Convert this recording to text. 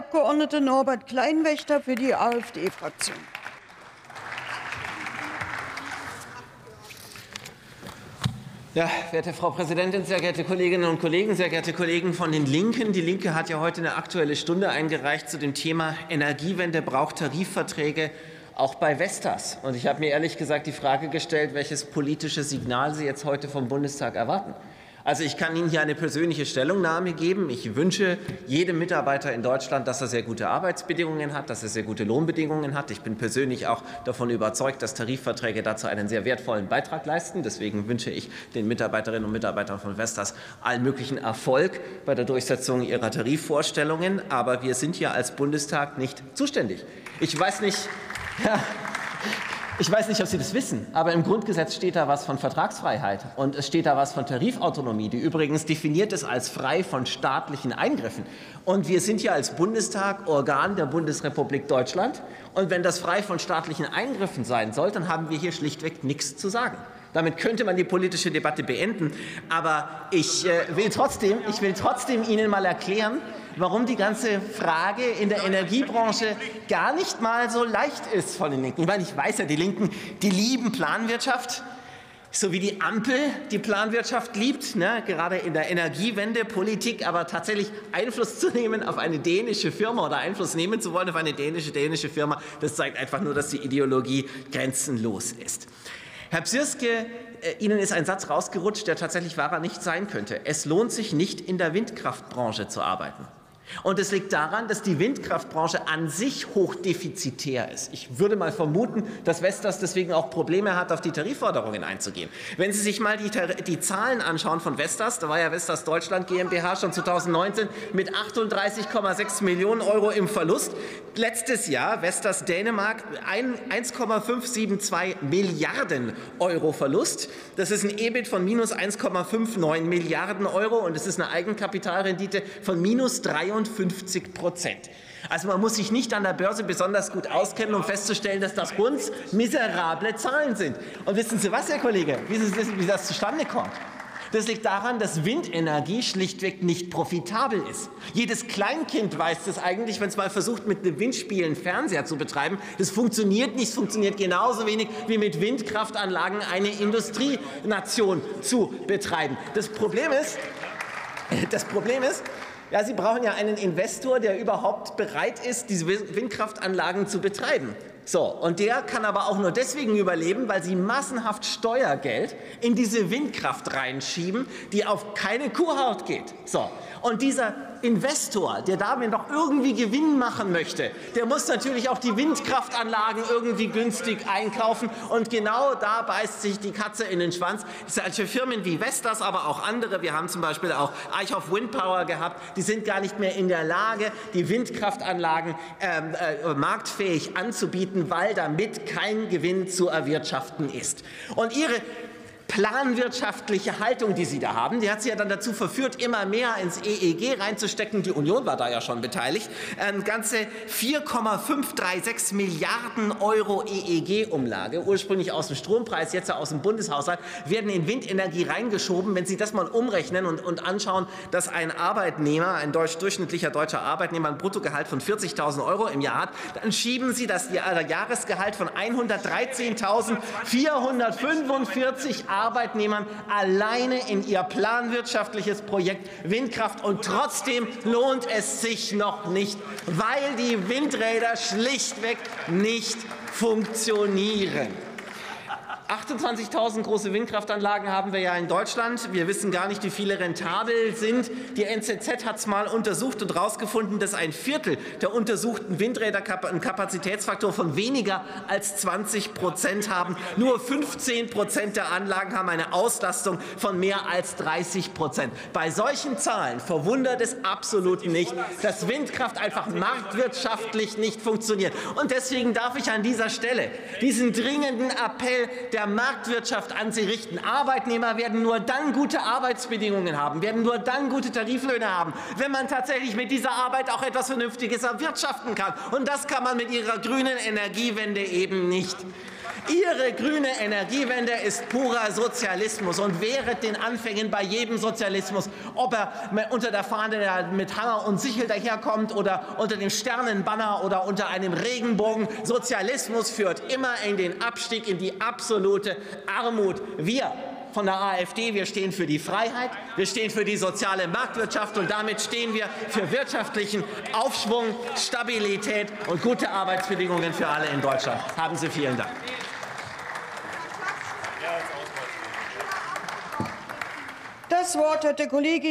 Abg. Norbert Kleinwächter für die AfD-Fraktion. Ja, werte Frau Präsidentin, sehr geehrte Kolleginnen und Kollegen, sehr geehrte Kollegen von den Linken. Die Linke hat ja heute eine Aktuelle Stunde eingereicht zu dem Thema Energiewende braucht Tarifverträge auch bei Vestas. Und ich habe mir ehrlich gesagt die Frage gestellt, welches politische Signal Sie jetzt heute vom Bundestag erwarten. Also ich kann Ihnen hier eine persönliche Stellungnahme geben. Ich wünsche jedem Mitarbeiter in Deutschland, dass er sehr gute Arbeitsbedingungen hat, dass er sehr gute Lohnbedingungen hat. Ich bin persönlich auch davon überzeugt, dass Tarifverträge dazu einen sehr wertvollen Beitrag leisten. Deswegen wünsche ich den Mitarbeiterinnen und Mitarbeitern von Vestas allen möglichen Erfolg bei der Durchsetzung ihrer Tarifvorstellungen. Aber wir sind hier als Bundestag nicht zuständig. Ich weiß nicht. Ja, ich weiß nicht, ob Sie das wissen, aber im Grundgesetz steht da was von Vertragsfreiheit und es steht da was von Tarifautonomie, die übrigens definiert ist als frei von staatlichen Eingriffen. Und wir sind ja als Bundestag Organ der Bundesrepublik Deutschland. Und wenn das frei von staatlichen Eingriffen sein soll, dann haben wir hier schlichtweg nichts zu sagen. Damit könnte man die politische Debatte beenden. Aber ich äh, will trotzdem, ich will trotzdem Ihnen mal erklären, warum die ganze Frage in der Energiebranche gar nicht mal so leicht ist von den Linken. Ich meine, ich weiß ja, die Linken, die lieben Planwirtschaft, so wie die Ampel die Planwirtschaft liebt, ne, gerade in der Energiewende, Politik, aber tatsächlich Einfluss zu nehmen auf eine dänische Firma oder Einfluss nehmen zu wollen auf eine dänische dänische Firma, das zeigt einfach nur, dass die Ideologie grenzenlos ist. Herr Psirske, äh, Ihnen ist ein Satz rausgerutscht, der tatsächlich wahrer nicht sein könnte. Es lohnt sich nicht, in der Windkraftbranche zu arbeiten. Und es liegt daran, dass die Windkraftbranche an sich hochdefizitär ist. Ich würde mal vermuten, dass Vestas deswegen auch Probleme hat, auf die Tarifforderungen einzugehen. Wenn Sie sich mal die, die Zahlen anschauen von Vestas, da war ja Vestas Deutschland GmbH schon 2019 mit 38,6 Millionen Euro im Verlust. Letztes Jahr Vestas Dänemark 1,572 Milliarden Euro Verlust. Das ist ein EBIT von minus 1,59 Milliarden Euro und es ist eine Eigenkapitalrendite von minus 23 52 Prozent. Also man muss sich nicht an der Börse besonders gut auskennen, um festzustellen, dass das uns miserable Zahlen sind. Und wissen Sie was, Herr Kollege, wie das, wie das zustande kommt? Das liegt daran, dass Windenergie schlichtweg nicht profitabel ist. Jedes Kleinkind weiß das eigentlich, wenn es mal versucht, mit einem Windspiel einen Fernseher zu betreiben. Das funktioniert nicht, es funktioniert genauso wenig wie mit Windkraftanlagen eine Industrienation zu betreiben. Das Problem ist, das Problem ist, ja, Sie brauchen ja einen Investor, der überhaupt bereit ist, diese Windkraftanlagen zu betreiben. So, und der kann aber auch nur deswegen überleben, weil sie massenhaft Steuergeld in diese Windkraft reinschieben, die auf keine Kuhhaut geht. So, und dieser Investor, der damit noch irgendwie Gewinn machen möchte, der muss natürlich auch die Windkraftanlagen irgendwie günstig einkaufen. Und genau da beißt sich die Katze in den Schwanz. Solche Firmen wie Vestas, aber auch andere, wir haben zum Beispiel auch Eichhoff Windpower gehabt, die sind gar nicht mehr in der Lage, die Windkraftanlagen ähm, äh, marktfähig anzubieten, weil damit kein Gewinn zu erwirtschaften ist. Und ihre planwirtschaftliche Haltung, die Sie da haben, die hat Sie ja dann dazu verführt, immer mehr ins EEG reinzustecken. Die Union war da ja schon beteiligt. Ähm, ganze 4,536 Milliarden Euro EEG-Umlage, ursprünglich aus dem Strompreis, jetzt aus dem Bundeshaushalt, werden in Windenergie reingeschoben. Wenn Sie das mal umrechnen und, und anschauen, dass ein Arbeitnehmer, ein deutsch, durchschnittlicher deutscher Arbeitnehmer ein Bruttogehalt von 40.000 Euro im Jahr hat, dann schieben Sie das Jahresgehalt von 113.445 Euro Arbeitnehmern alleine in ihr planwirtschaftliches Projekt Windkraft. Und trotzdem lohnt es sich noch nicht, weil die Windräder schlichtweg nicht funktionieren. 28.000 große Windkraftanlagen haben wir ja in Deutschland. Wir wissen gar nicht, wie viele rentabel sind. Die NZZ hat es mal untersucht und herausgefunden, dass ein Viertel der untersuchten Windräder einen Kapazitätsfaktor von weniger als 20 Prozent haben. Nur 15 Prozent der Anlagen haben eine Auslastung von mehr als 30 Prozent. Bei solchen Zahlen verwundert es absolut nicht, dass Windkraft einfach marktwirtschaftlich nicht funktioniert. Und deswegen darf ich an dieser Stelle diesen dringenden Appell der der Marktwirtschaft an sie richten. Arbeitnehmer werden nur dann gute Arbeitsbedingungen haben, werden nur dann gute Tariflöhne haben, wenn man tatsächlich mit dieser Arbeit auch etwas Vernünftiges erwirtschaften kann. Und das kann man mit ihrer grünen Energiewende eben nicht. Ihre grüne Energiewende ist purer Sozialismus und während den Anfängen bei jedem Sozialismus, ob er unter der Fahne mit Hammer und Sichel daherkommt oder unter dem Sternenbanner oder unter einem Regenbogen. Sozialismus führt immer in den Abstieg, in die absolute Armut. Wir von der AfD. Wir stehen für die Freiheit, wir stehen für die soziale Marktwirtschaft und damit stehen wir für wirtschaftlichen Aufschwung, Stabilität und gute Arbeitsbedingungen für alle in Deutschland. Haben Sie vielen Dank. Das Wort hat der Kollege